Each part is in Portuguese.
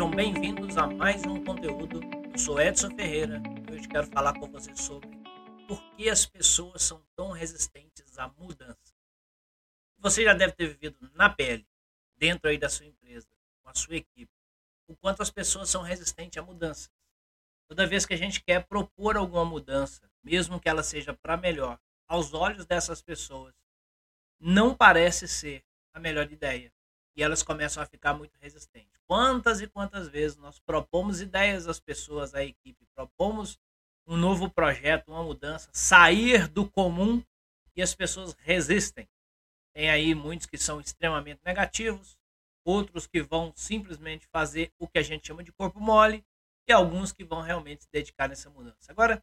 Sejam bem-vindos a mais um conteúdo. Eu sou Edson Ferreira e hoje quero falar com você sobre por que as pessoas são tão resistentes à mudança. Você já deve ter vivido na pele, dentro aí da sua empresa, com a sua equipe, o quanto as pessoas são resistentes à mudança. Toda vez que a gente quer propor alguma mudança, mesmo que ela seja para melhor, aos olhos dessas pessoas, não parece ser a melhor ideia. E elas começam a ficar muito resistentes. Quantas e quantas vezes nós propomos ideias às pessoas, à equipe, propomos um novo projeto, uma mudança, sair do comum e as pessoas resistem. Tem aí muitos que são extremamente negativos, outros que vão simplesmente fazer o que a gente chama de corpo mole e alguns que vão realmente se dedicar nessa mudança. Agora,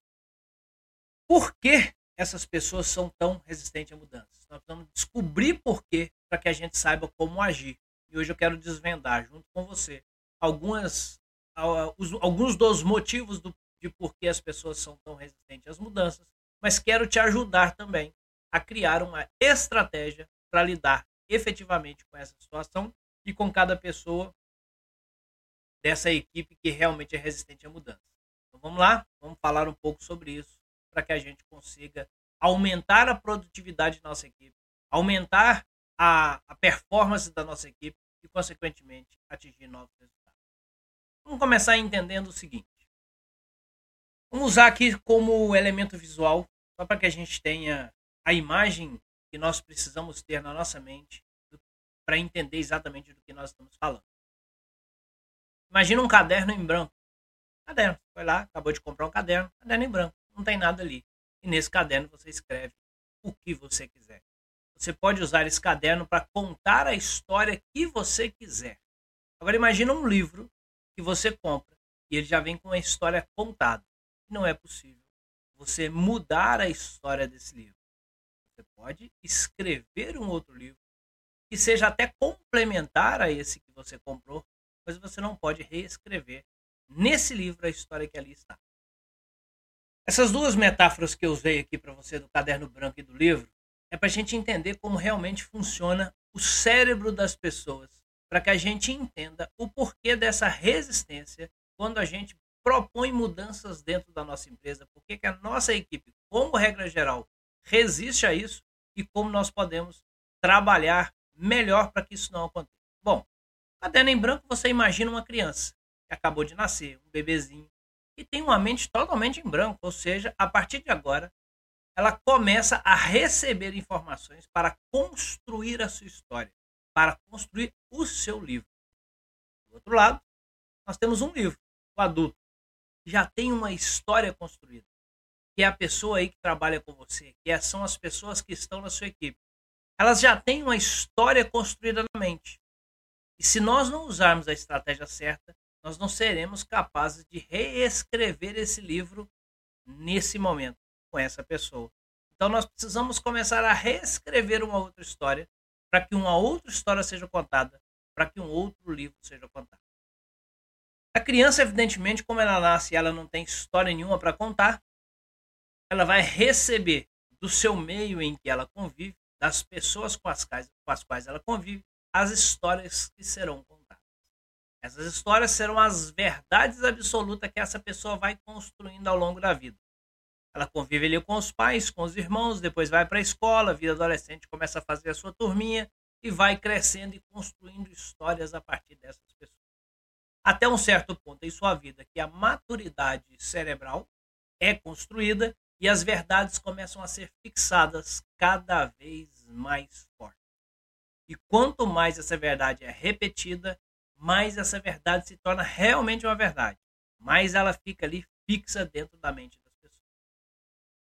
por que essas pessoas são tão resistentes a mudanças? Nós precisamos descobrir por quê para que a gente saiba como agir. E hoje eu quero desvendar junto com você algumas alguns dos motivos do, de por que as pessoas são tão resistentes às mudanças, mas quero te ajudar também a criar uma estratégia para lidar efetivamente com essa situação e com cada pessoa dessa equipe que realmente é resistente à mudança. Então vamos lá, vamos falar um pouco sobre isso para que a gente consiga aumentar a produtividade da nossa equipe, aumentar a, a performance da nossa equipe e, consequentemente, atingir novos resultados. Vamos começar entendendo o seguinte. Vamos usar aqui como elemento visual, só para que a gente tenha a imagem que nós precisamos ter na nossa mente para entender exatamente do que nós estamos falando. Imagina um caderno em branco. Caderno. Foi lá, acabou de comprar um caderno, caderno em branco. Não tem nada ali. E nesse caderno você escreve o que você quiser. Você pode usar esse caderno para contar a história que você quiser. Agora imagina um livro que você compra e ele já vem com a história contada. Não é possível você mudar a história desse livro. Você pode escrever um outro livro que seja até complementar a esse que você comprou, mas você não pode reescrever nesse livro a história que ali está. Essas duas metáforas que eu usei aqui para você do caderno branco e do livro é para a gente entender como realmente funciona o cérebro das pessoas, para que a gente entenda o porquê dessa resistência quando a gente propõe mudanças dentro da nossa empresa, porque que a nossa equipe, como regra geral, resiste a isso e como nós podemos trabalhar melhor para que isso não aconteça. Bom, caderno em branco você imagina uma criança que acabou de nascer, um bebezinho, e tem uma mente totalmente em branco, ou seja, a partir de agora, ela começa a receber informações para construir a sua história, para construir o seu livro. Do outro lado, nós temos um livro, o adulto, que já tem uma história construída, que é a pessoa aí que trabalha com você, que são as pessoas que estão na sua equipe elas já têm uma história construída na mente. E se nós não usarmos a estratégia certa, nós não seremos capazes de reescrever esse livro nesse momento com essa pessoa. Então nós precisamos começar a reescrever uma outra história para que uma outra história seja contada, para que um outro livro seja contado. A criança, evidentemente, como ela nasce e ela não tem história nenhuma para contar, ela vai receber do seu meio em que ela convive das pessoas com as, quais, com as quais ela convive, as histórias que serão contadas. Essas histórias serão as verdades absolutas que essa pessoa vai construindo ao longo da vida. Ela convive ali com os pais, com os irmãos, depois vai para a escola, vida adolescente começa a fazer a sua turminha e vai crescendo e construindo histórias a partir dessas pessoas. Até um certo ponto em sua vida que a maturidade cerebral é construída e as verdades começam a ser fixadas cada vez mais forte. E quanto mais essa verdade é repetida, mais essa verdade se torna realmente uma verdade. Mais ela fica ali fixa dentro da mente das pessoas.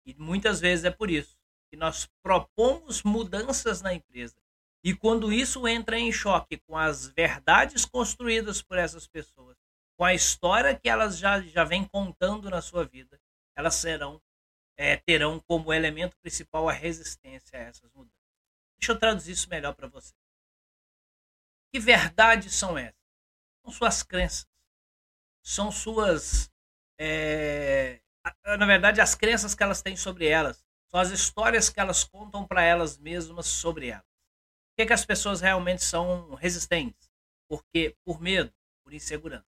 E muitas vezes é por isso que nós propomos mudanças na empresa. E quando isso entra em choque com as verdades construídas por essas pessoas, com a história que elas já, já vêm contando na sua vida, elas serão é, terão como elemento principal a resistência a essas mudanças. Deixa eu traduzir isso melhor para você. Que verdades são essas? São suas crenças. São suas. É, na verdade, as crenças que elas têm sobre elas. São as histórias que elas contam para elas mesmas sobre elas. Por que, que as pessoas realmente são resistentes? Porque por medo, por insegurança.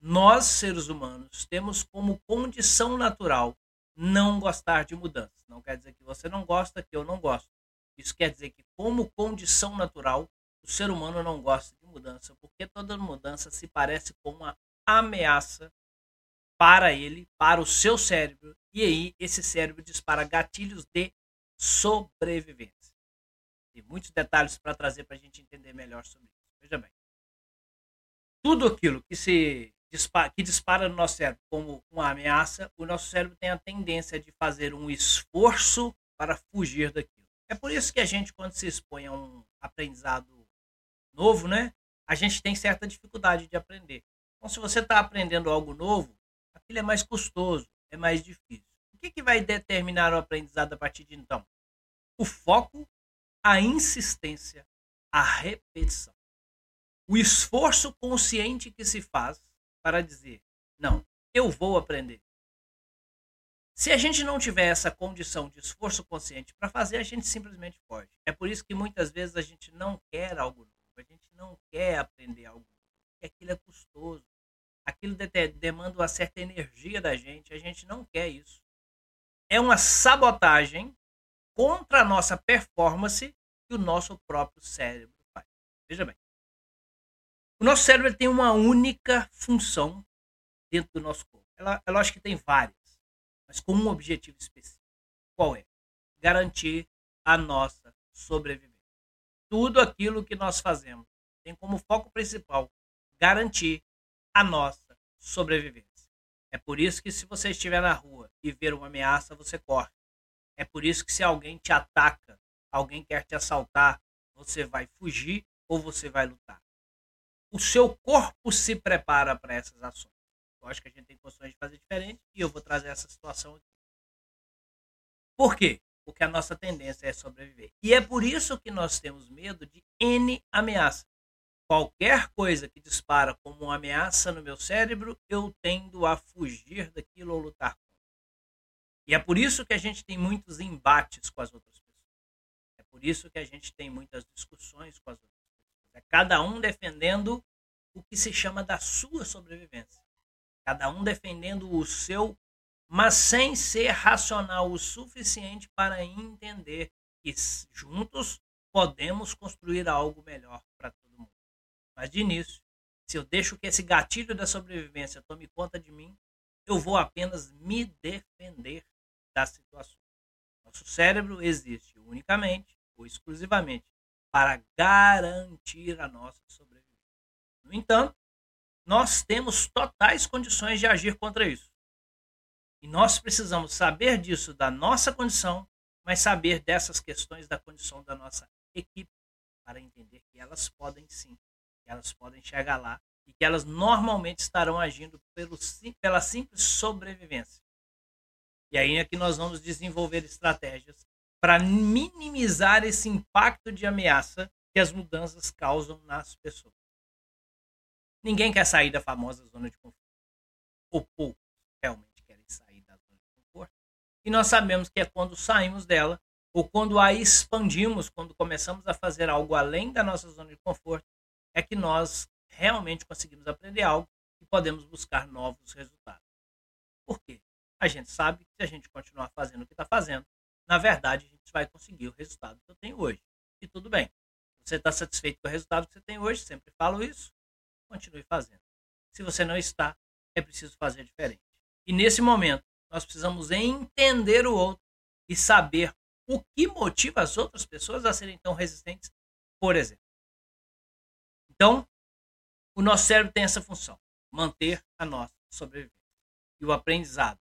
nós, seres humanos, temos como condição natural não gostar de mudanças. Não quer dizer que você não gosta, que eu não gosto. Isso quer dizer que, como condição natural, o ser humano não gosta de mudança, porque toda mudança se parece com uma ameaça para ele, para o seu cérebro, e aí esse cérebro dispara gatilhos de sobrevivência. Tem muitos detalhes para trazer para a gente entender melhor sobre isso. Veja bem. Tudo aquilo que se dispara, que dispara no nosso cérebro como uma ameaça, o nosso cérebro tem a tendência de fazer um esforço para fugir daquilo. É por isso que a gente, quando se expõe a um aprendizado novo, né, a gente tem certa dificuldade de aprender. Então, se você está aprendendo algo novo, aquilo é mais custoso, é mais difícil. O que, que vai determinar o aprendizado a partir de então? O foco, a insistência, a repetição. O esforço consciente que se faz para dizer: não, eu vou aprender. Se a gente não tiver essa condição de esforço consciente para fazer, a gente simplesmente foge. É por isso que muitas vezes a gente não quer algo novo, a gente não quer aprender algo porque aquilo é custoso, aquilo demanda uma certa energia da gente, a gente não quer isso. É uma sabotagem contra a nossa performance que o nosso próprio cérebro faz. Veja bem. O nosso cérebro tem uma única função dentro do nosso corpo. Ela, ela acho que tem várias, mas com um objetivo específico. Qual é? Garantir a nossa sobrevivência. Tudo aquilo que nós fazemos tem como foco principal garantir a nossa sobrevivência. É por isso que se você estiver na rua e ver uma ameaça, você corre. É por isso que se alguém te ataca, alguém quer te assaltar, você vai fugir ou você vai lutar o seu corpo se prepara para essas ações. Eu acho que a gente tem condições de fazer diferente e eu vou trazer essa situação aqui. Por quê? Porque a nossa tendência é sobreviver. E é por isso que nós temos medo de N ameaça. Qualquer coisa que dispara como uma ameaça no meu cérebro, eu tendo a fugir daquilo ou lutar contra. E é por isso que a gente tem muitos embates com as outras pessoas. É por isso que a gente tem muitas discussões com as outras é cada um defendendo o que se chama da sua sobrevivência. Cada um defendendo o seu, mas sem ser racional o suficiente para entender que juntos podemos construir algo melhor para todo mundo. Mas de início, se eu deixo que esse gatilho da sobrevivência tome conta de mim, eu vou apenas me defender da situação. Nosso cérebro existe unicamente ou exclusivamente para garantir a nossa sobrevivência. No entanto, nós temos totais condições de agir contra isso. E nós precisamos saber disso da nossa condição, mas saber dessas questões da condição da nossa equipe, para entender que elas podem sim, que elas podem chegar lá e que elas normalmente estarão agindo pelo, pela simples sobrevivência. E aí é que nós vamos desenvolver estratégias para minimizar esse impacto de ameaça que as mudanças causam nas pessoas. Ninguém quer sair da famosa zona de conforto. Ou poucos realmente querem sair da zona de conforto. E nós sabemos que é quando saímos dela, ou quando a expandimos, quando começamos a fazer algo além da nossa zona de conforto, é que nós realmente conseguimos aprender algo e podemos buscar novos resultados. Por quê? A gente sabe que se a gente continuar fazendo o que está fazendo, na verdade, a gente vai conseguir o resultado que eu tenho hoje. E tudo bem. Você está satisfeito com o resultado que você tem hoje, sempre falo isso, continue fazendo. Se você não está, é preciso fazer diferente. E nesse momento, nós precisamos entender o outro e saber o que motiva as outras pessoas a serem tão resistentes, por exemplo. Então, o nosso cérebro tem essa função, manter a nossa sobrevivência. E o aprendizado,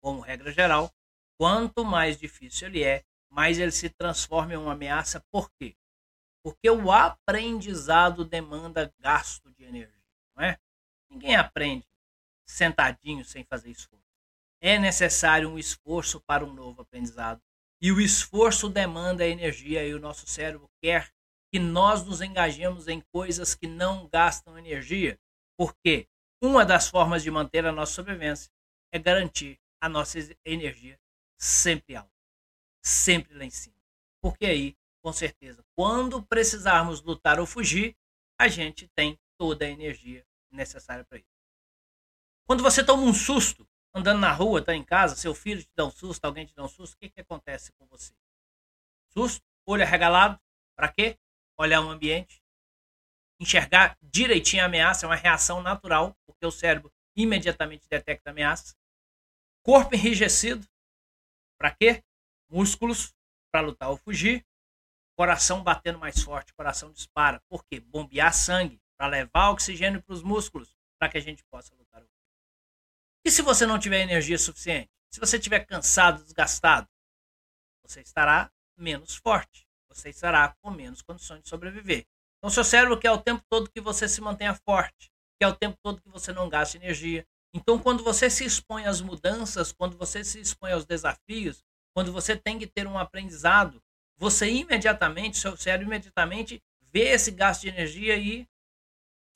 como regra geral, Quanto mais difícil ele é, mais ele se transforma em uma ameaça. Por quê? Porque o aprendizado demanda gasto de energia, não é? Ninguém aprende sentadinho sem fazer esforço. É necessário um esforço para um novo aprendizado. E o esforço demanda energia e o nosso cérebro quer que nós nos engajemos em coisas que não gastam energia. Porque uma das formas de manter a nossa sobrevivência é garantir a nossa energia sempre alto, sempre lá em cima. Porque aí, com certeza, quando precisarmos lutar ou fugir, a gente tem toda a energia necessária para isso. Quando você toma um susto, andando na rua, está em casa, seu filho te dá um susto, alguém te dá um susto, o que, que acontece com você? Susto, olho arregalado, para quê? Olhar o ambiente, enxergar direitinho a ameaça, é uma reação natural, porque o cérebro imediatamente detecta a ameaça. Corpo enrijecido, para quê? Músculos, para lutar ou fugir. Coração batendo mais forte, coração dispara. Por quê? Bombear sangue, para levar oxigênio para os músculos, para que a gente possa lutar. E se você não tiver energia suficiente? Se você estiver cansado, desgastado, você estará menos forte. Você estará com menos condições de sobreviver. Então, seu cérebro quer o tempo todo que você se mantenha forte, quer o tempo todo que você não gaste energia. Então, quando você se expõe às mudanças, quando você se expõe aos desafios, quando você tem que ter um aprendizado, você imediatamente, seu cérebro imediatamente vê esse gasto de energia e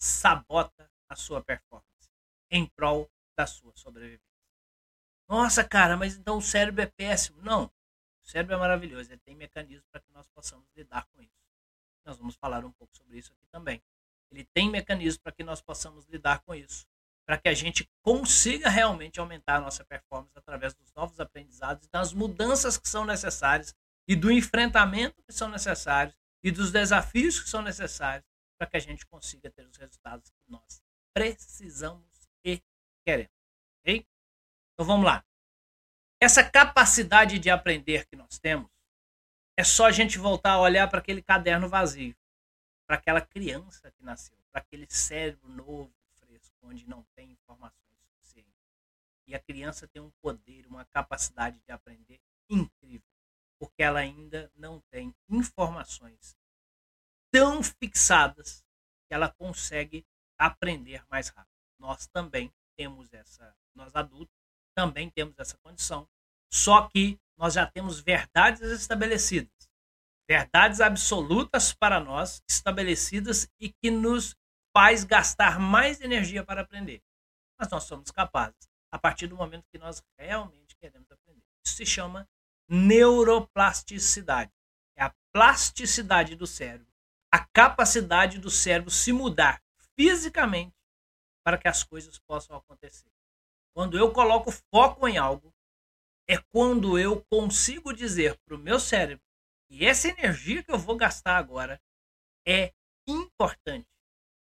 sabota a sua performance em prol da sua sobrevivência. Nossa, cara, mas então o cérebro é péssimo. Não, o cérebro é maravilhoso, ele tem mecanismos para que nós possamos lidar com isso. Nós vamos falar um pouco sobre isso aqui também. Ele tem mecanismos para que nós possamos lidar com isso, para que a gente consiga realmente aumentar a nossa performance através dos novos aprendizados das mudanças que são necessárias e do enfrentamento que são necessários e dos desafios que são necessários para que a gente consiga ter os resultados que nós precisamos queremos. Ok? Então vamos lá. Essa capacidade de aprender que nós temos é só a gente voltar a olhar para aquele caderno vazio, para aquela criança que nasceu, para aquele cérebro novo, fresco, onde não tem informações suficientes. E a criança tem um poder, uma capacidade de aprender incrível, porque ela ainda não tem informações tão fixadas que ela consegue aprender mais rápido. Nós também temos essa, nós adultos também temos essa condição, só que nós já temos verdades estabelecidas, verdades absolutas para nós, estabelecidas e que nos faz gastar mais energia para aprender. Mas nós somos capazes a partir do momento que nós realmente queremos aprender. Isso se chama neuroplasticidade. É a plasticidade do cérebro, a capacidade do cérebro se mudar fisicamente para que as coisas possam acontecer. Quando eu coloco foco em algo, é quando eu consigo dizer para o meu cérebro que essa energia que eu vou gastar agora é importante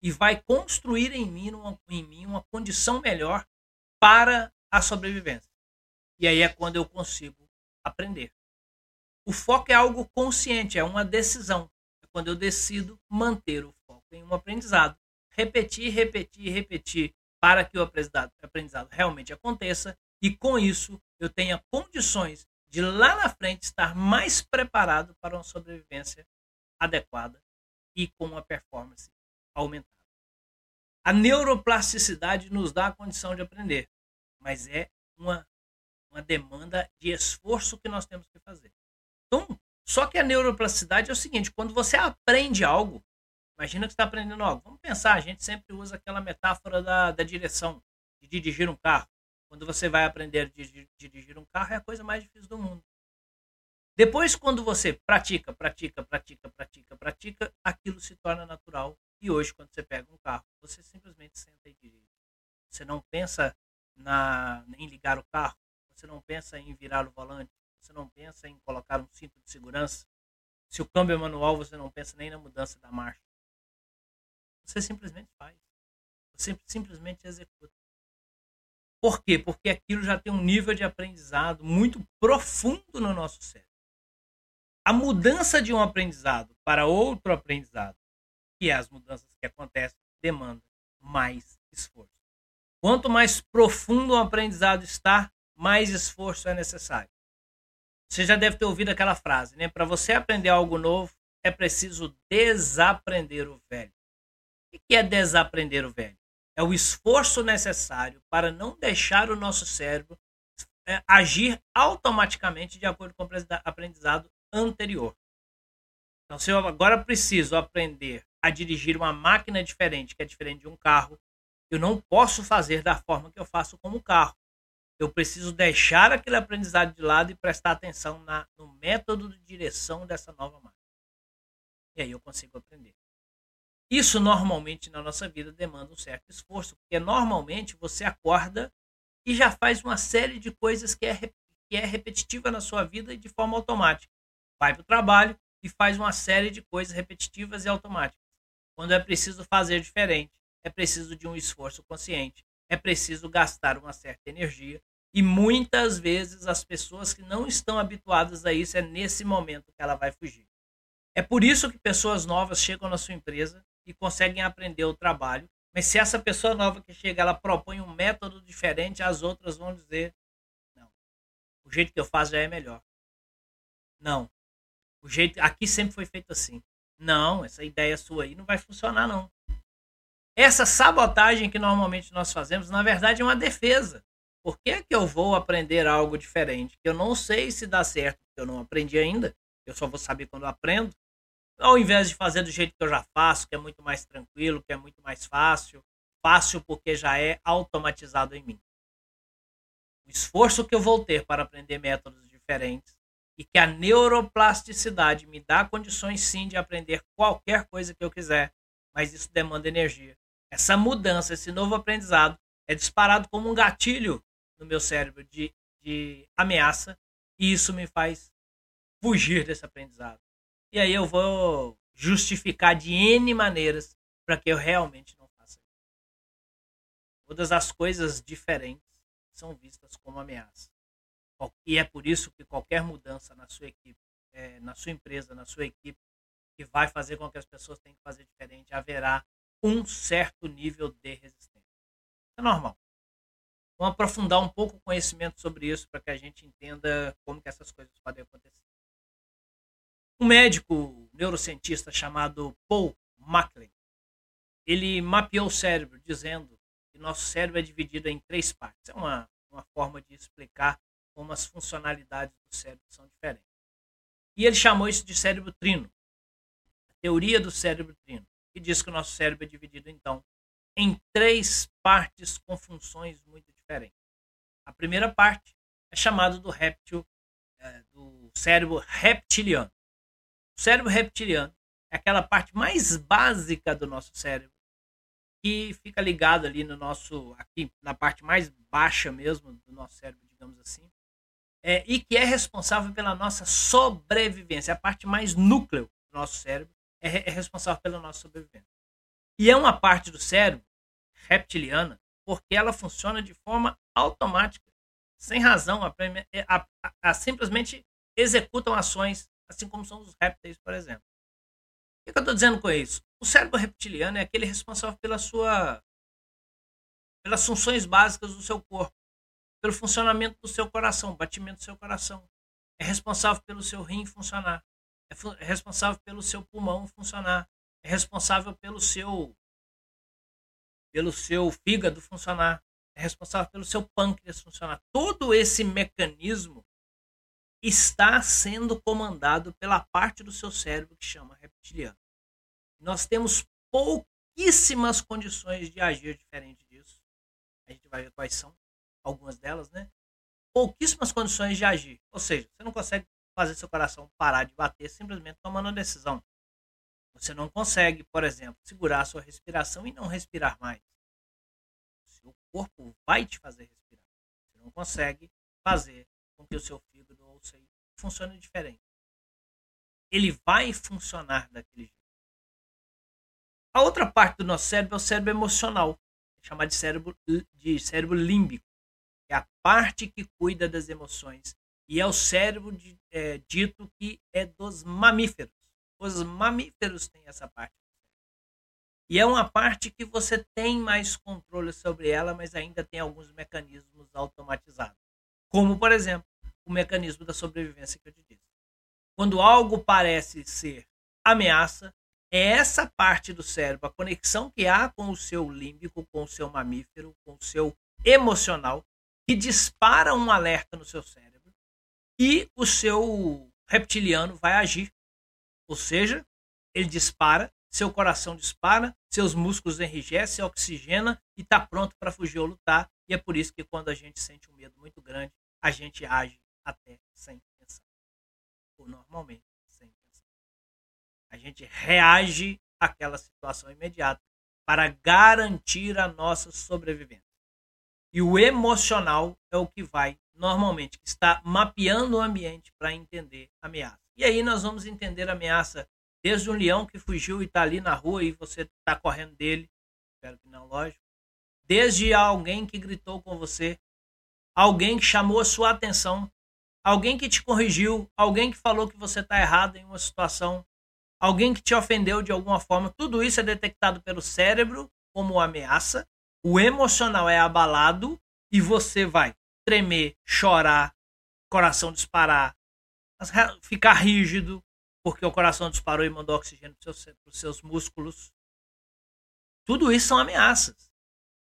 e vai construir em mim uma, em mim uma condição melhor para a sobrevivência. E aí é quando eu consigo aprender. O foco é algo consciente, é uma decisão. É quando eu decido manter o foco em um aprendizado, repetir, repetir, repetir para que o aprendizado realmente aconteça e com isso eu tenha condições de lá na frente estar mais preparado para uma sobrevivência adequada e com uma performance aumentada. A neuroplasticidade nos dá a condição de aprender, mas é uma, uma demanda de esforço que nós temos que fazer. Então, só que a neuroplasticidade é o seguinte: quando você aprende algo, Imagina que está aprendendo algo. Vamos pensar, a gente sempre usa aquela metáfora da, da direção, de dirigir um carro. Quando você vai aprender a dirigir, dirigir um carro, é a coisa mais difícil do mundo. Depois, quando você pratica, pratica, pratica, pratica, pratica, aquilo se torna natural. E hoje, quando você pega um carro, você simplesmente senta e dirige. Você não pensa na, em ligar o carro, você não pensa em virar o volante, você não pensa em colocar um cinto de segurança. Se o câmbio é manual, você não pensa nem na mudança da marcha. Você simplesmente faz. Você simplesmente executa. Por quê? Porque aquilo já tem um nível de aprendizado muito profundo no nosso cérebro. A mudança de um aprendizado para outro aprendizado, que é as mudanças que acontecem, demanda mais esforço. Quanto mais profundo o aprendizado está, mais esforço é necessário. Você já deve ter ouvido aquela frase, né? Para você aprender algo novo, é preciso desaprender o velho. O que é desaprender o velho? É o esforço necessário para não deixar o nosso cérebro é, agir automaticamente de acordo com o aprendizado anterior. Então, se eu agora preciso aprender a dirigir uma máquina diferente, que é diferente de um carro, eu não posso fazer da forma que eu faço com o carro. Eu preciso deixar aquele aprendizado de lado e prestar atenção na, no método de direção dessa nova máquina. E aí eu consigo aprender. Isso normalmente na nossa vida demanda um certo esforço, porque normalmente você acorda e já faz uma série de coisas que é, que é repetitiva na sua vida de forma automática. Vai para o trabalho e faz uma série de coisas repetitivas e automáticas. Quando é preciso fazer diferente, é preciso de um esforço consciente, é preciso gastar uma certa energia. E muitas vezes as pessoas que não estão habituadas a isso, é nesse momento que ela vai fugir. É por isso que pessoas novas chegam na sua empresa e conseguem aprender o trabalho. Mas se essa pessoa nova que chega, ela propõe um método diferente, as outras vão dizer: não, o jeito que eu faço já é melhor. Não, o jeito aqui sempre foi feito assim. Não, essa ideia sua aí não vai funcionar não. Essa sabotagem que normalmente nós fazemos, na verdade, é uma defesa. Por que, é que eu vou aprender algo diferente? Que eu não sei se dá certo, porque eu não aprendi ainda. Eu só vou saber quando aprendo ao invés de fazer do jeito que eu já faço, que é muito mais tranquilo, que é muito mais fácil, fácil porque já é automatizado em mim. O esforço que eu vou ter para aprender métodos diferentes e que a neuroplasticidade me dá condições sim de aprender qualquer coisa que eu quiser, mas isso demanda energia. Essa mudança, esse novo aprendizado é disparado como um gatilho no meu cérebro de, de ameaça e isso me faz fugir desse aprendizado. E aí eu vou justificar de N maneiras para que eu realmente não faça isso. Todas as coisas diferentes são vistas como ameaça. E é por isso que qualquer mudança na sua equipe, é, na sua empresa, na sua equipe, que vai fazer com que as pessoas tenham que fazer diferente, haverá um certo nível de resistência. É normal. Vamos aprofundar um pouco o conhecimento sobre isso para que a gente entenda como que essas coisas podem acontecer. Um médico neurocientista chamado Paul MacLean, ele mapeou o cérebro dizendo que nosso cérebro é dividido em três partes. É uma, uma forma de explicar como as funcionalidades do cérebro são diferentes. E ele chamou isso de cérebro trino. A teoria do cérebro trino, que diz que o nosso cérebro é dividido, então, em três partes com funções muito diferentes. A primeira parte é chamada do réptil, é, do cérebro reptiliano. O cérebro reptiliano é aquela parte mais básica do nosso cérebro que fica ligado ali no nosso aqui na parte mais baixa mesmo do nosso cérebro, digamos assim, é, e que é responsável pela nossa sobrevivência, a parte mais núcleo do nosso cérebro é, é responsável pela nossa sobrevivência. E é uma parte do cérebro reptiliana porque ela funciona de forma automática, sem razão, a, a, a, simplesmente executam ações assim como são os répteis, por exemplo. O que eu estou dizendo com isso? O cérebro reptiliano é aquele responsável pela sua, pelas funções básicas do seu corpo, pelo funcionamento do seu coração, batimento do seu coração. É responsável pelo seu rim funcionar. É, é responsável pelo seu pulmão funcionar. É responsável pelo seu pelo seu fígado funcionar. É responsável pelo seu pâncreas funcionar. Todo esse mecanismo está sendo comandado pela parte do seu cérebro que chama reptiliano. Nós temos pouquíssimas condições de agir diferente disso. A gente vai ver quais são algumas delas, né? Pouquíssimas condições de agir. Ou seja, você não consegue fazer seu coração parar de bater simplesmente tomando uma decisão. Você não consegue, por exemplo, segurar a sua respiração e não respirar mais. O seu corpo vai te fazer respirar. Você não consegue fazer com que o seu fígado ou seu funcione diferente. Ele vai funcionar daquele jeito. A outra parte do nosso cérebro é o cérebro emocional, chamado de cérebro, de cérebro límbico, é a parte que cuida das emoções. E é o cérebro de, é, dito que é dos mamíferos. Os mamíferos têm essa parte. E é uma parte que você tem mais controle sobre ela, mas ainda tem alguns mecanismos automatizados. Como, por exemplo, o mecanismo da sobrevivência que eu te disse. Quando algo parece ser ameaça, é essa parte do cérebro, a conexão que há com o seu límbico, com o seu mamífero, com o seu emocional, que dispara um alerta no seu cérebro e o seu reptiliano vai agir. Ou seja, ele dispara, seu coração dispara, seus músculos enrijecem, oxigena e está pronto para fugir ou lutar. E é por isso que quando a gente sente um medo muito grande, a gente age até sem pensar. Ou normalmente sem pensar. A gente reage aquela situação imediata para garantir a nossa sobrevivência. E o emocional é o que vai normalmente está mapeando o ambiente para entender a ameaça. E aí nós vamos entender a ameaça desde um leão que fugiu e está ali na rua e você está correndo dele, espero que não, lógico. Desde alguém que gritou com você, alguém que chamou a sua atenção, alguém que te corrigiu, alguém que falou que você está errado em uma situação, alguém que te ofendeu de alguma forma, tudo isso é detectado pelo cérebro como ameaça, o emocional é abalado e você vai tremer, chorar, coração disparar, ficar rígido, porque o coração disparou e mandou oxigênio para os seus, seus músculos. Tudo isso são ameaças.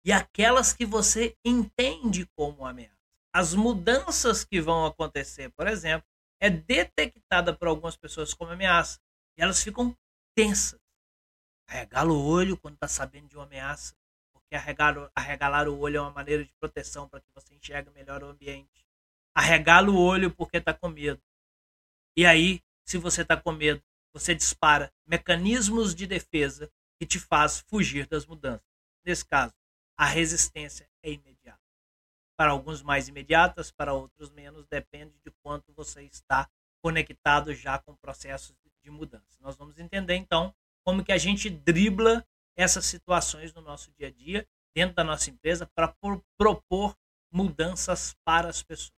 E aquelas que você entende como ameaça. As mudanças que vão acontecer, por exemplo, é detectada por algumas pessoas como ameaça. E elas ficam tensas. Arregala o olho quando está sabendo de uma ameaça porque arregalar, arregalar o olho é uma maneira de proteção para que você enxergue melhor o ambiente. Arregala o olho porque está com medo. E aí, se você está com medo, você dispara mecanismos de defesa que te faz fugir das mudanças. Nesse caso, a resistência é imediata. Para alguns mais imediatas, para outros menos, depende de quanto você está conectado já com processos de mudança. Nós vamos entender então como que a gente dribla essas situações no nosso dia a dia, dentro da nossa empresa, para propor mudanças para as pessoas.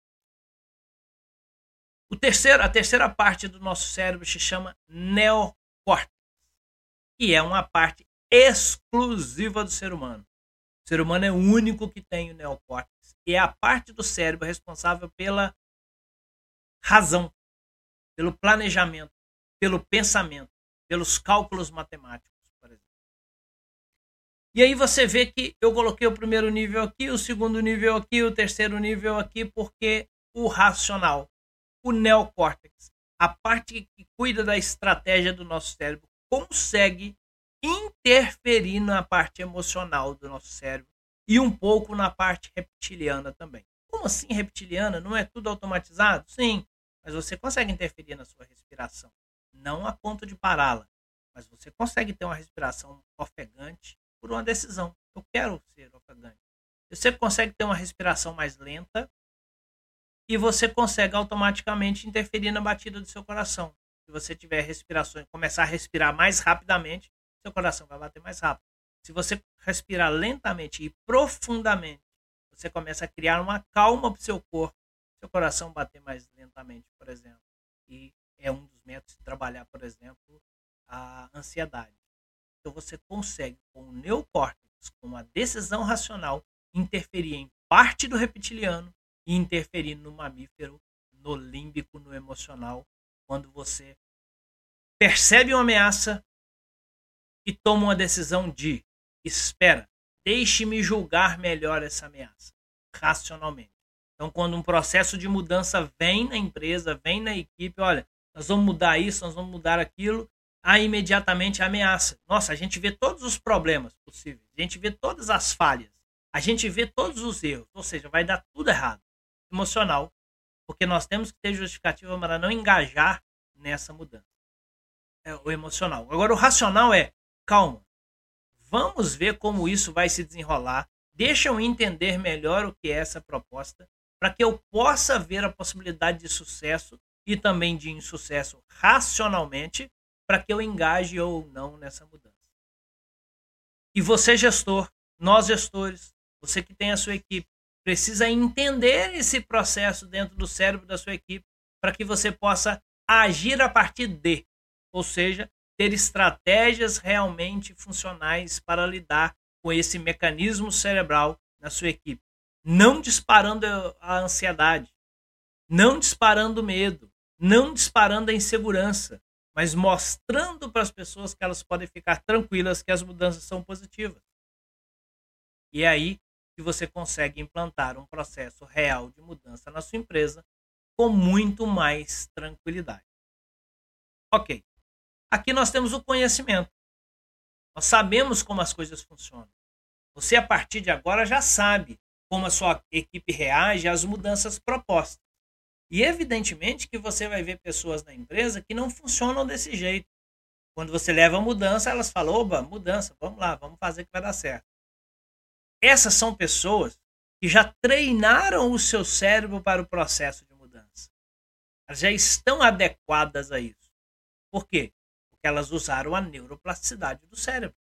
O terceiro, a terceira parte do nosso cérebro se chama neocórtex, que é uma parte exclusiva do ser humano. O ser humano é o único que tem o neocórtex, e é a parte do cérebro responsável pela razão, pelo planejamento, pelo pensamento, pelos cálculos matemáticos. E aí você vê que eu coloquei o primeiro nível aqui, o segundo nível aqui, o terceiro nível aqui, porque o racional, o neocórtex, a parte que cuida da estratégia do nosso cérebro, consegue interferir na parte emocional do nosso cérebro e um pouco na parte reptiliana também. Como assim reptiliana? Não é tudo automatizado? Sim, mas você consegue interferir na sua respiração. Não a ponto de pará-la, mas você consegue ter uma respiração ofegante por uma decisão. Eu quero ser ofegante. Você consegue ter uma respiração mais lenta e você consegue automaticamente interferir na batida do seu coração. Se você tiver respirações, começar a respirar mais rapidamente, seu coração vai bater mais rápido. Se você respirar lentamente e profundamente, você começa a criar uma calma para o seu corpo, seu coração bater mais lentamente, por exemplo. E é um dos métodos de trabalhar, por exemplo, a ansiedade. Então você consegue, com o neocórtex, com a decisão racional, interferir em parte do reptiliano e interferir no mamífero, no límbico, no emocional, quando você percebe uma ameaça e toma uma decisão de espera, deixe-me julgar melhor essa ameaça, racionalmente. Então, quando um processo de mudança vem na empresa, vem na equipe, olha, nós vamos mudar isso, nós vamos mudar aquilo, há imediatamente a ameaça. Nossa, a gente vê todos os problemas possíveis, a gente vê todas as falhas, a gente vê todos os erros, ou seja, vai dar tudo errado. Emocional, porque nós temos que ter justificativa para não engajar nessa mudança. É o emocional. Agora, o racional é calma. Vamos ver como isso vai se desenrolar. Deixa eu entender melhor o que é essa proposta, para que eu possa ver a possibilidade de sucesso e também de insucesso racionalmente para que eu engaje ou não nessa mudança. E você, gestor, nós gestores, você que tem a sua equipe, precisa entender esse processo dentro do cérebro da sua equipe para que você possa agir a partir de, ou seja, ter estratégias realmente funcionais para lidar com esse mecanismo cerebral na sua equipe. Não disparando a ansiedade, não disparando o medo, não disparando a insegurança, mas mostrando para as pessoas que elas podem ficar tranquilas que as mudanças são positivas. E é aí que você consegue implantar um processo real de mudança na sua empresa com muito mais tranquilidade. Ok. Aqui nós temos o conhecimento. Nós sabemos como as coisas funcionam. Você, a partir de agora, já sabe como a sua equipe reage às mudanças propostas. E evidentemente que você vai ver pessoas na empresa que não funcionam desse jeito. Quando você leva a mudança, elas falam: oba, mudança, vamos lá, vamos fazer que vai dar certo. Essas são pessoas que já treinaram o seu cérebro para o processo de mudança. Elas já estão adequadas a isso. Por quê? Elas usaram a neuroplasticidade do cérebro.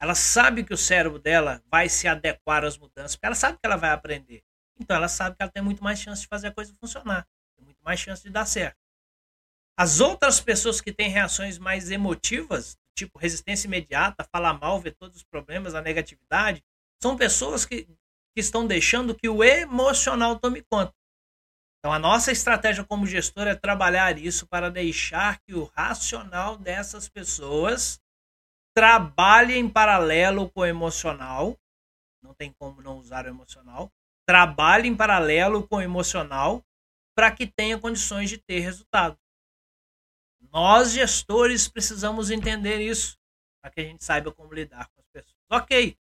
Ela sabe que o cérebro dela vai se adequar às mudanças, porque ela sabe que ela vai aprender. Então ela sabe que ela tem muito mais chance de fazer a coisa funcionar, tem muito mais chance de dar certo. As outras pessoas que têm reações mais emotivas, tipo resistência imediata, falar mal, ver todos os problemas, a negatividade, são pessoas que, que estão deixando que o emocional tome conta. Então a nossa estratégia como gestor é trabalhar isso para deixar que o racional dessas pessoas trabalhe em paralelo com o emocional. Não tem como não usar o emocional trabalhe em paralelo com o emocional para que tenha condições de ter resultado. Nós, gestores, precisamos entender isso para que a gente saiba como lidar com as pessoas. Ok.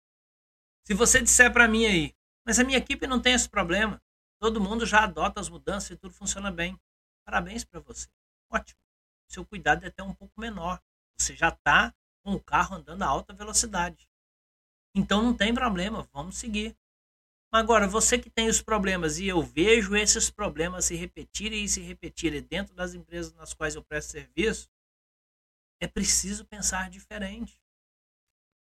Se você disser para mim aí, mas a minha equipe não tem esse problema, todo mundo já adota as mudanças e tudo funciona bem. Parabéns para você. Ótimo. Seu cuidado é até um pouco menor. Você já está com o carro andando a alta velocidade. Então não tem problema, vamos seguir. Agora, você que tem os problemas e eu vejo esses problemas se repetirem e se repetirem dentro das empresas nas quais eu presto serviço, é preciso pensar diferente.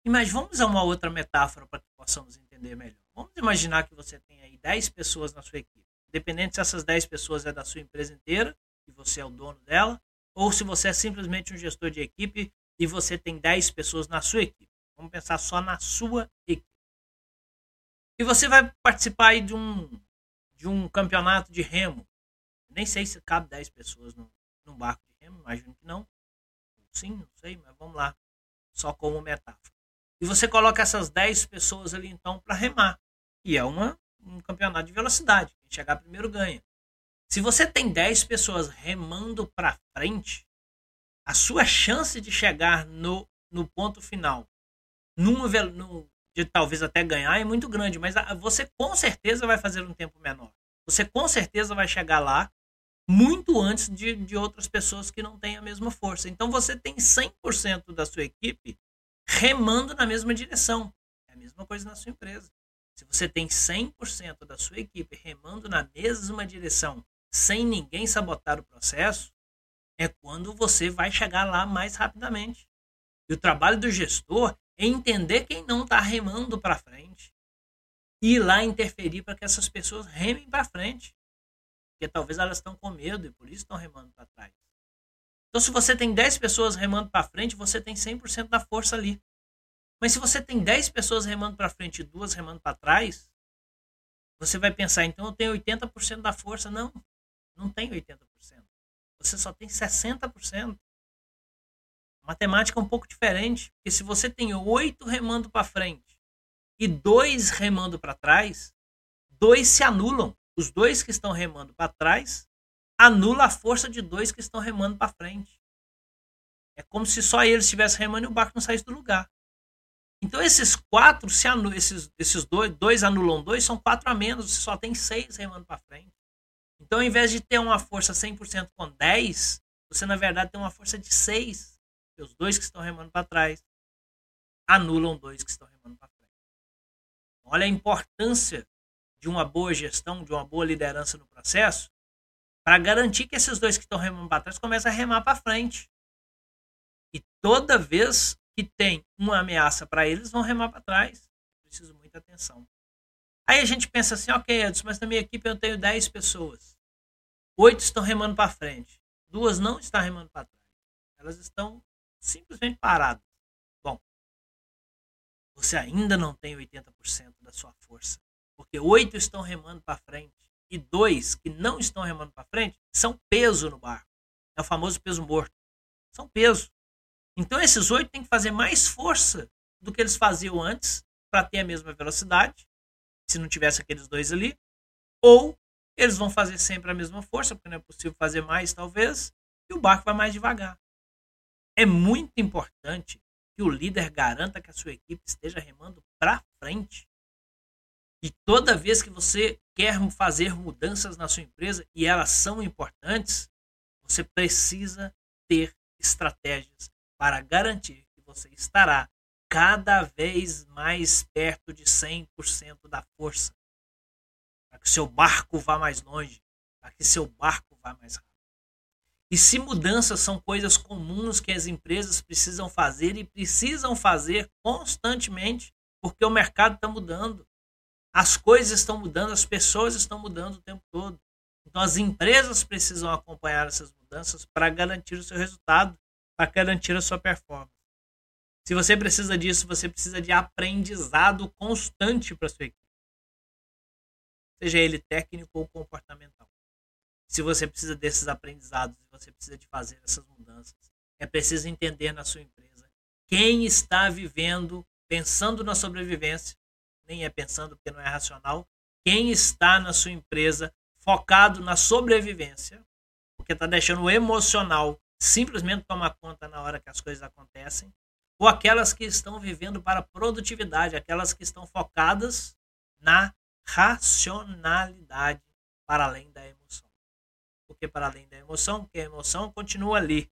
Mas vamos a uma outra metáfora para que possamos entender melhor. Vamos imaginar que você tem aí 10 pessoas na sua equipe. Independente se essas 10 pessoas é da sua empresa inteira, e você é o dono dela, ou se você é simplesmente um gestor de equipe e você tem 10 pessoas na sua equipe. Vamos pensar só na sua equipe. E você vai participar aí de um, de um campeonato de remo. Nem sei se cabe 10 pessoas no, num barco de remo, imagino que não. Sim, não sei, mas vamos lá. Só como metáfora. E você coloca essas 10 pessoas ali então para remar. E é uma, um campeonato de velocidade. Quem chegar primeiro ganha. Se você tem 10 pessoas remando para frente, a sua chance de chegar no, no ponto final num, num, de talvez até ganhar é muito grande, mas você com certeza vai fazer um tempo menor. Você com certeza vai chegar lá muito antes de, de outras pessoas que não têm a mesma força. Então você tem 100% da sua equipe remando na mesma direção. É a mesma coisa na sua empresa. Se você tem 100% da sua equipe remando na mesma direção, sem ninguém sabotar o processo, é quando você vai chegar lá mais rapidamente. E o trabalho do gestor entender quem não está remando para frente e ir lá interferir para que essas pessoas remem para frente. Porque talvez elas estão com medo e por isso estão remando para trás. Então, se você tem 10 pessoas remando para frente, você tem 100% da força ali. Mas se você tem 10 pessoas remando para frente e duas remando para trás, você vai pensar, então eu tenho 80% da força. Não, não tem 80%. Você só tem 60%. A matemática é um pouco diferente, porque se você tem oito remando para frente e dois remando para trás, dois se anulam. Os dois que estão remando para trás anula a força de dois que estão remando para frente. É como se só eles estivessem remando e o barco não saísse do lugar. Então esses quatro, se anulam, esses, esses dois, dois anulam dois, são quatro a menos, você só tem seis remando para frente. Então ao invés de ter uma força 100% com 10, você na verdade tem uma força de 6 os dois que estão remando para trás anulam dois que estão remando para frente. Olha a importância de uma boa gestão, de uma boa liderança no processo, para garantir que esses dois que estão remando para trás comecem a remar para frente. E toda vez que tem uma ameaça para eles, vão remar para trás. Preciso muita atenção. Aí a gente pensa assim, ok, Edson, mas na minha equipe eu tenho 10 pessoas. Oito estão remando para frente. Duas não estão remando para trás. Elas estão simplesmente parado. Bom, você ainda não tem 80% da sua força, porque oito estão remando para frente e dois que não estão remando para frente são peso no barco. É o famoso peso morto. São peso. Então esses oito têm que fazer mais força do que eles faziam antes para ter a mesma velocidade, se não tivesse aqueles dois ali, ou eles vão fazer sempre a mesma força, porque não é possível fazer mais, talvez, e o barco vai mais devagar. É muito importante que o líder garanta que a sua equipe esteja remando para frente. E toda vez que você quer fazer mudanças na sua empresa e elas são importantes, você precisa ter estratégias para garantir que você estará cada vez mais perto de 100% da força. Para que seu barco vá mais longe, para que seu barco vá mais rápido. E se mudanças são coisas comuns que as empresas precisam fazer e precisam fazer constantemente, porque o mercado está mudando, as coisas estão mudando, as pessoas estão mudando o tempo todo. Então as empresas precisam acompanhar essas mudanças para garantir o seu resultado, para garantir a sua performance. Se você precisa disso, você precisa de aprendizado constante para sua equipe. Seja ele técnico ou comportamental se você precisa desses aprendizados, você precisa de fazer essas mudanças, é preciso entender na sua empresa quem está vivendo, pensando na sobrevivência, nem é pensando porque não é racional, quem está na sua empresa focado na sobrevivência, porque está deixando o emocional simplesmente tomar conta na hora que as coisas acontecem, ou aquelas que estão vivendo para produtividade, aquelas que estão focadas na racionalidade para além da emoção porque para além da emoção, porque a emoção continua ali.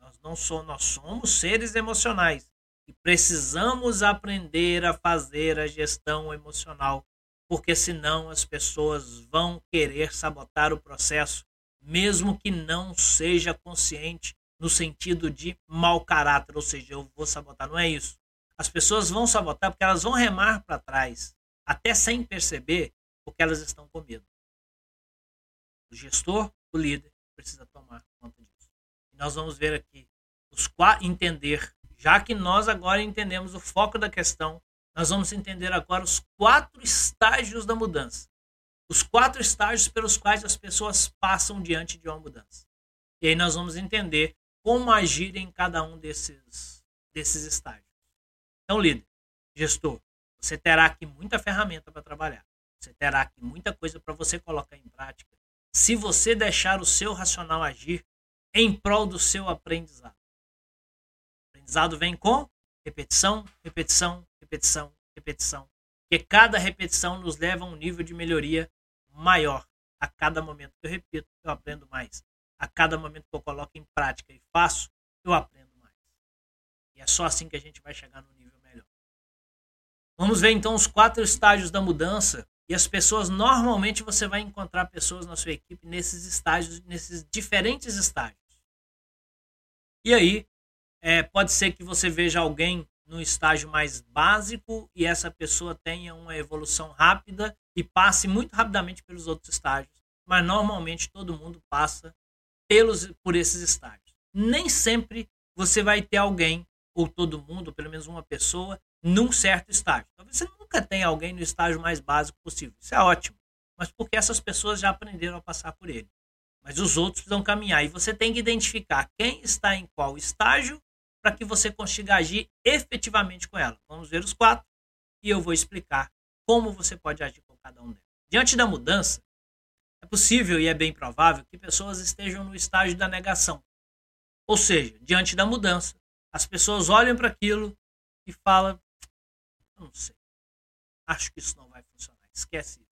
Nós não somos, nós somos seres emocionais e precisamos aprender a fazer a gestão emocional, porque senão as pessoas vão querer sabotar o processo, mesmo que não seja consciente no sentido de mau caráter, ou seja, eu vou sabotar, não é isso. As pessoas vão sabotar porque elas vão remar para trás, até sem perceber, porque elas estão com medo. O gestor o líder precisa tomar conta disso. E nós vamos ver aqui os entender, já que nós agora entendemos o foco da questão, nós vamos entender agora os quatro estágios da mudança. Os quatro estágios pelos quais as pessoas passam diante de uma mudança. E aí nós vamos entender como agir em cada um desses, desses estágios. Então, líder, gestor, você terá aqui muita ferramenta para trabalhar. Você terá aqui muita coisa para você colocar em prática se você deixar o seu racional agir em prol do seu aprendizado. O aprendizado vem com repetição, repetição, repetição, repetição. Porque cada repetição nos leva a um nível de melhoria maior. A cada momento que eu repito, eu aprendo mais. A cada momento que eu coloco em prática e faço, eu aprendo mais. E é só assim que a gente vai chegar no nível melhor. Vamos ver então os quatro estágios da mudança e as pessoas, normalmente, você vai encontrar pessoas na sua equipe nesses estágios, nesses diferentes estágios. E aí, é, pode ser que você veja alguém no estágio mais básico e essa pessoa tenha uma evolução rápida e passe muito rapidamente pelos outros estágios. Mas normalmente todo mundo passa pelos, por esses estágios. Nem sempre você vai ter alguém, ou todo mundo, ou pelo menos uma pessoa, num certo estágio. Talvez você nunca tenha alguém no estágio mais básico possível. Isso é ótimo. Mas porque essas pessoas já aprenderam a passar por ele. Mas os outros precisam caminhar. E você tem que identificar quem está em qual estágio para que você consiga agir efetivamente com ela. Vamos ver os quatro e eu vou explicar como você pode agir com cada um deles. Diante da mudança, é possível e é bem provável que pessoas estejam no estágio da negação. Ou seja, diante da mudança, as pessoas olham para aquilo e falam: eu não sei. Acho que isso não vai funcionar. Esquece isso.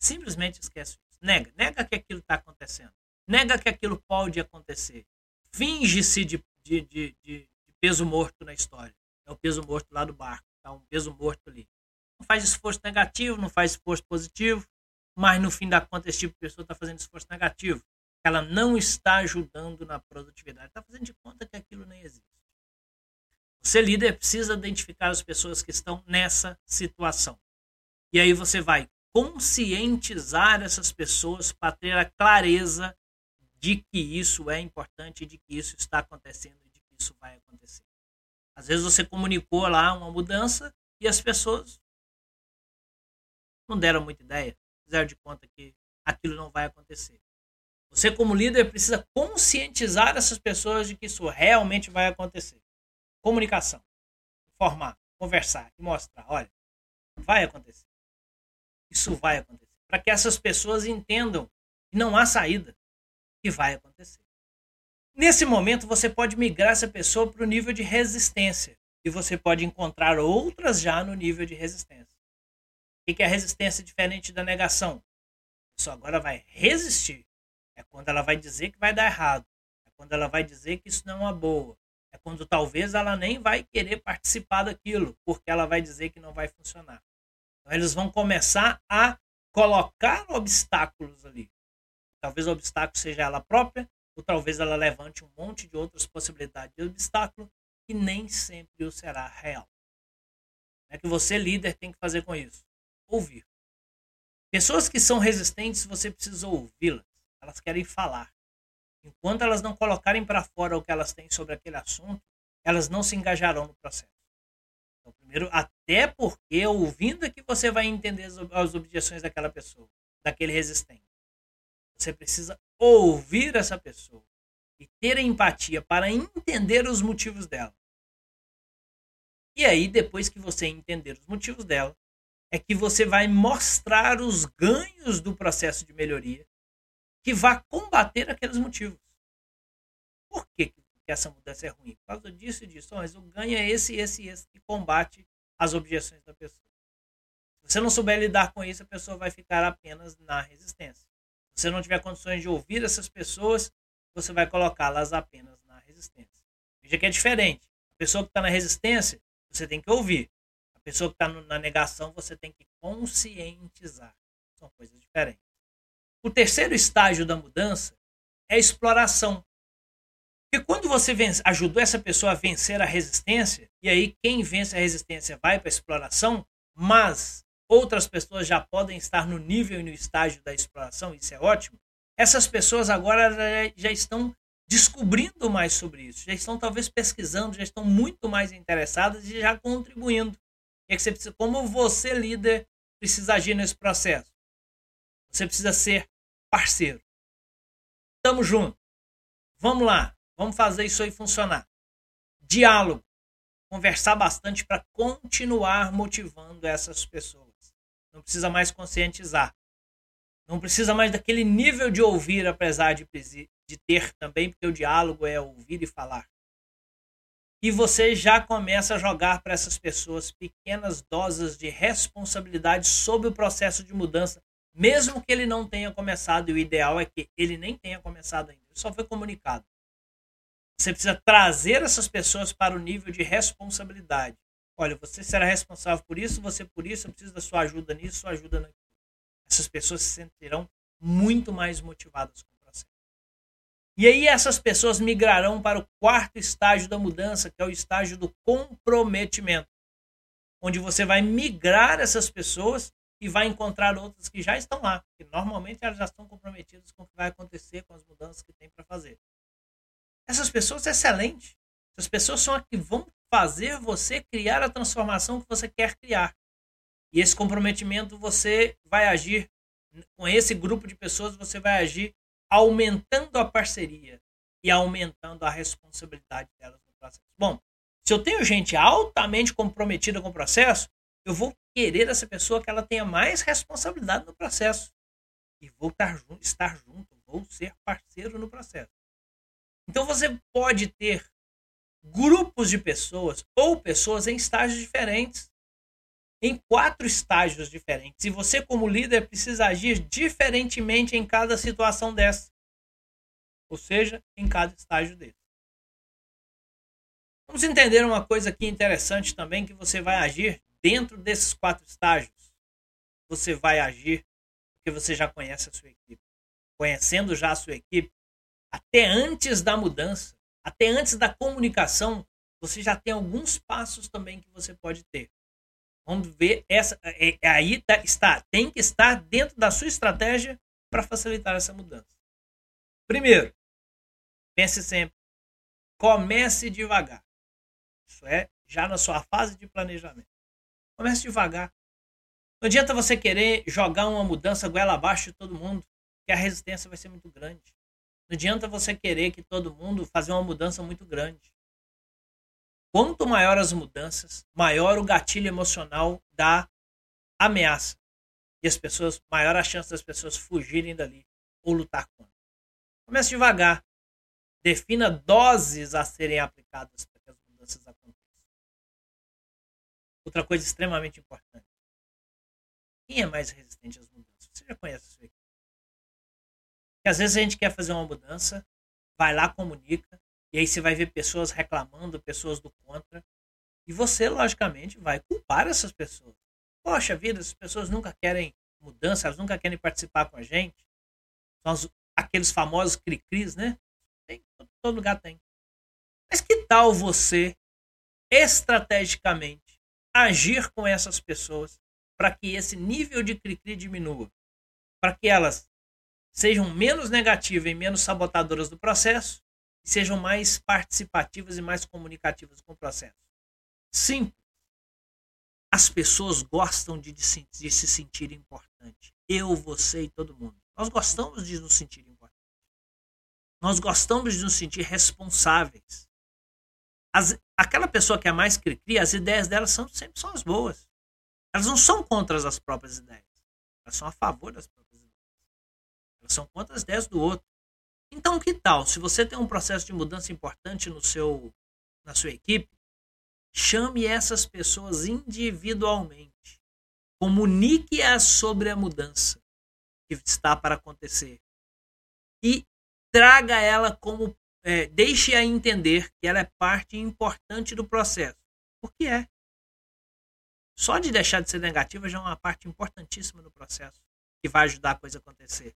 Simplesmente esquece isso. Nega. Nega que aquilo está acontecendo. Nega que aquilo pode acontecer. Finge-se de, de, de, de, peso morto na história. É o peso morto lá do barco. Está um peso morto ali. Não faz esforço negativo, não faz esforço positivo, mas no fim da conta esse tipo de pessoa está fazendo esforço negativo. Ela não está ajudando na produtividade. Está fazendo de conta que aquilo nem existe. Ser líder precisa identificar as pessoas que estão nessa situação. E aí você vai conscientizar essas pessoas para ter a clareza de que isso é importante, de que isso está acontecendo de que isso vai acontecer. Às vezes você comunicou lá uma mudança e as pessoas não deram muita ideia, fizeram de conta que aquilo não vai acontecer. Você, como líder, precisa conscientizar essas pessoas de que isso realmente vai acontecer comunicação, informar, conversar e mostrar, olha, vai acontecer. Isso vai acontecer. Para que essas pessoas entendam que não há saída, que vai acontecer. Nesse momento, você pode migrar essa pessoa para o nível de resistência e você pode encontrar outras já no nível de resistência. O que é resistência diferente da negação? A pessoa agora vai resistir. É quando ela vai dizer que vai dar errado. É quando ela vai dizer que isso não é uma boa. É quando talvez ela nem vai querer participar daquilo, porque ela vai dizer que não vai funcionar. Então eles vão começar a colocar obstáculos ali. Talvez o obstáculo seja ela própria, ou talvez ela levante um monte de outras possibilidades de obstáculo que nem sempre o será real. É que você, líder, tem que fazer com isso? Ouvir. Pessoas que são resistentes, você precisa ouvi-las. Elas querem falar. Enquanto elas não colocarem para fora o que elas têm sobre aquele assunto, elas não se engajarão no processo. Então, primeiro, até porque ouvindo é que você vai entender as, as objeções daquela pessoa, daquele resistente. Você precisa ouvir essa pessoa e ter empatia para entender os motivos dela. E aí, depois que você entender os motivos dela, é que você vai mostrar os ganhos do processo de melhoria que vai combater aqueles motivos. Por que, que essa mudança é ruim? Por causa disso e disso. Mas o ganho é esse, esse, esse que combate as objeções da pessoa. Se você não souber lidar com isso, a pessoa vai ficar apenas na resistência. Você não tiver condições de ouvir essas pessoas, você vai colocá-las apenas na resistência. Veja que é diferente. A pessoa que está na resistência, você tem que ouvir pessoa que está na negação, você tem que conscientizar. São coisas diferentes. O terceiro estágio da mudança é a exploração. Porque quando você vence, ajudou essa pessoa a vencer a resistência, e aí quem vence a resistência vai para a exploração, mas outras pessoas já podem estar no nível e no estágio da exploração, isso é ótimo. Essas pessoas agora já estão descobrindo mais sobre isso, já estão talvez pesquisando, já estão muito mais interessadas e já contribuindo é como você, líder, precisa agir nesse processo? Você precisa ser parceiro. Tamo junto. Vamos lá. Vamos fazer isso aí funcionar. Diálogo. Conversar bastante para continuar motivando essas pessoas. Não precisa mais conscientizar. Não precisa mais daquele nível de ouvir, apesar de, de ter também, porque o diálogo é ouvir e falar e você já começa a jogar para essas pessoas pequenas doses de responsabilidade sobre o processo de mudança, mesmo que ele não tenha começado, e o ideal é que ele nem tenha começado ainda, só foi comunicado. Você precisa trazer essas pessoas para o nível de responsabilidade. Olha, você será responsável por isso, você por isso, eu preciso da sua ajuda nisso, sua ajuda naquilo. Essas pessoas se sentirão muito mais motivadas e aí essas pessoas migrarão para o quarto estágio da mudança, que é o estágio do comprometimento, onde você vai migrar essas pessoas e vai encontrar outras que já estão lá, que normalmente elas já estão comprometidas com o que vai acontecer com as mudanças que tem para fazer. Essas pessoas excelentes. Essas pessoas são as que vão fazer você criar a transformação que você quer criar. E esse comprometimento você vai agir com esse grupo de pessoas, você vai agir aumentando a parceria e aumentando a responsabilidade delas no processo. Bom, se eu tenho gente altamente comprometida com o processo, eu vou querer essa pessoa que ela tenha mais responsabilidade no processo. E vou estar junto, estar junto, vou ser parceiro no processo. Então você pode ter grupos de pessoas ou pessoas em estágios diferentes em quatro estágios diferentes. E você, como líder, precisa agir diferentemente em cada situação dessa. Ou seja, em cada estágio desse. Vamos entender uma coisa aqui interessante também, que você vai agir dentro desses quatro estágios. Você vai agir porque você já conhece a sua equipe. Conhecendo já a sua equipe, até antes da mudança, até antes da comunicação, você já tem alguns passos também que você pode ter. Vamos ver essa. É, é, aí tá, está, tem que estar dentro da sua estratégia para facilitar essa mudança. Primeiro, pense sempre, comece devagar. Isso é já na sua fase de planejamento. Comece devagar. Não adianta você querer jogar uma mudança goela abaixo de todo mundo, que a resistência vai ser muito grande. Não adianta você querer que todo mundo fazer uma mudança muito grande. Quanto maior as mudanças, maior o gatilho emocional da ameaça. E as pessoas, maior a chance das pessoas fugirem dali ou lutar contra. Comece devagar. Defina doses a serem aplicadas para que as mudanças aconteçam. Outra coisa extremamente importante. Quem é mais resistente às mudanças? Você já conhece isso aqui? Porque às vezes a gente quer fazer uma mudança, vai lá, comunica, E aí você vai ver pessoas reclamando, pessoas do contra. E você, logicamente, vai culpar essas pessoas. Poxa vida, as pessoas nunca querem mudança, elas nunca querem participar com a gente. São os, aqueles famosos cri-cris, né? Tem, todo lugar tem. Mas que tal você, estrategicamente, agir com essas pessoas para que esse nível de cri-cri diminua? Para que elas sejam menos negativas e menos sabotadoras do processo e sejam mais participativas e mais comunicativas com o processo. Simples. As pessoas gostam de, de, se sentir importante. Eu, você e todo mundo. Nós gostamos de nos sentir importantes. Nós gostamos de nos sentir responsáveis. As, aquela pessoa que é mais cri-cri, as ideias dela são, sempre são as boas. Elas não são contra as próprias ideias. Elas são a favor das próprias são contra as ideias do outro. Então, que tal? Se você tem um processo de mudança importante no seu, na sua equipe, chame essas pessoas individualmente. Comunique-as sobre a mudança que está para acontecer. E traga ela como é, deixe-a entender que ela é parte importante do processo. Porque é. Só de deixar de ser negativa já é uma parte importantíssima do processo que vai ajudar a coisa a acontecer.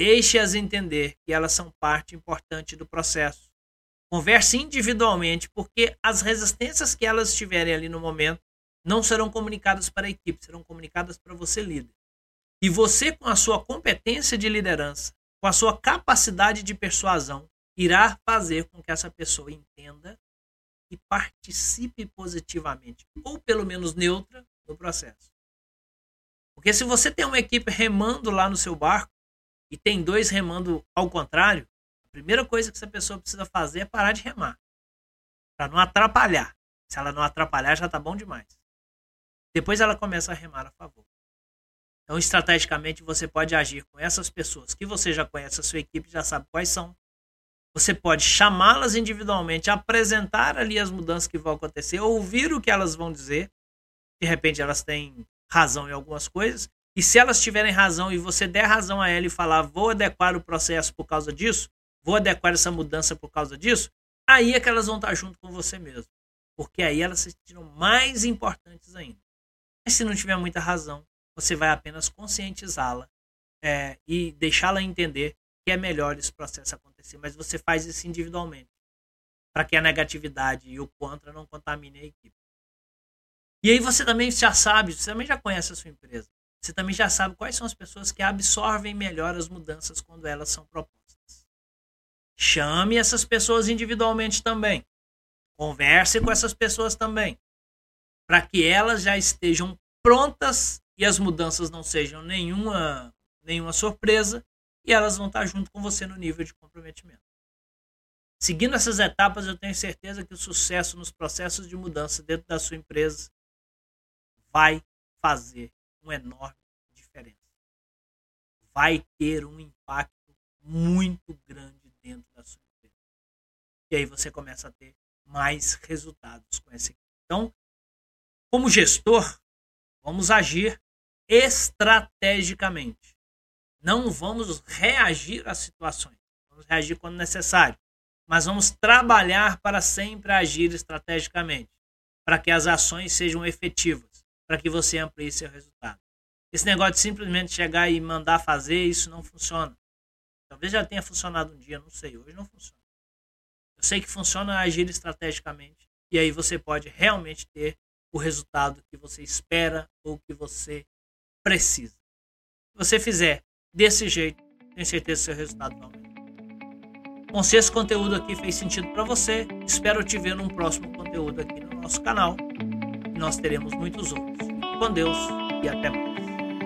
Deixe-as entender que elas são parte importante do processo. Converse individualmente, porque as resistências que elas tiverem ali no momento não serão comunicadas para a equipe, serão comunicadas para você, líder. E você, com a sua competência de liderança, com a sua capacidade de persuasão, irá fazer com que essa pessoa entenda e participe positivamente, ou pelo menos neutra, no processo. Porque se você tem uma equipe remando lá no seu barco e tem dois remando ao contrário, a primeira coisa que essa pessoa precisa fazer é parar de remar, para não atrapalhar. Se ela não atrapalhar, já está bom demais. Depois ela começa a remar a favor. Então, estrategicamente, você pode agir com essas pessoas que você já conhece, a sua equipe já sabe quais são, você pode chamá-las individualmente, apresentar ali as mudanças que vão acontecer, ouvir o que elas vão dizer. De repente elas têm razão em algumas coisas. E se elas tiverem razão e você der razão a ela e falar, vou adequar o processo por causa disso, vou adequar essa mudança por causa disso, aí é que elas vão estar junto com você mesmo. Porque aí elas se sentiram mais importantes ainda. Mas se não tiver muita razão, você vai apenas conscientizá-la é, e deixá-la entender que é melhor esse processo acontecer, mas você faz isso individualmente, para que a negatividade e o contra não contaminem a equipe. E aí você também já sabe, você também já conhece a sua empresa. Você também já sabe quais são as pessoas que absorvem melhor as mudanças quando elas são propostas. Chame essas pessoas individualmente também. Converse com essas pessoas também, para que elas já estejam prontas e as mudanças não sejam nenhuma nenhuma surpresa e elas vão estar junto com você no nível de comprometimento. Seguindo essas etapas, eu tenho certeza que o sucesso nos processos de mudança dentro da sua empresa vai fazer uma enorme diferença. Vai ter um impacto muito grande dentro da sua empresa. E aí você começa a ter mais resultados com essa equipe. Então, como gestor, vamos agir estrategicamente. Não vamos reagir às situações. Vamos reagir quando necessário. Mas vamos trabalhar para sempre agir estrategicamente. Para que as ações sejam efetivas. Para que você amplie seu resultado. Esse negócio de simplesmente chegar e mandar fazer, isso não funciona. Talvez já tenha funcionado um dia, não sei. Hoje não funciona. Eu sei que funciona agir estrategicamente. E aí você pode realmente ter o resultado que você espera ou que você precisa. Se você fizer desse jeito, tenho certeza que seu resultado vai aumentar. Bom, se esse conteúdo aqui fez sentido para você, espero te ver num próximo conteúdo aqui no nosso canal. Nós teremos muitos outros. com Deus e até mais.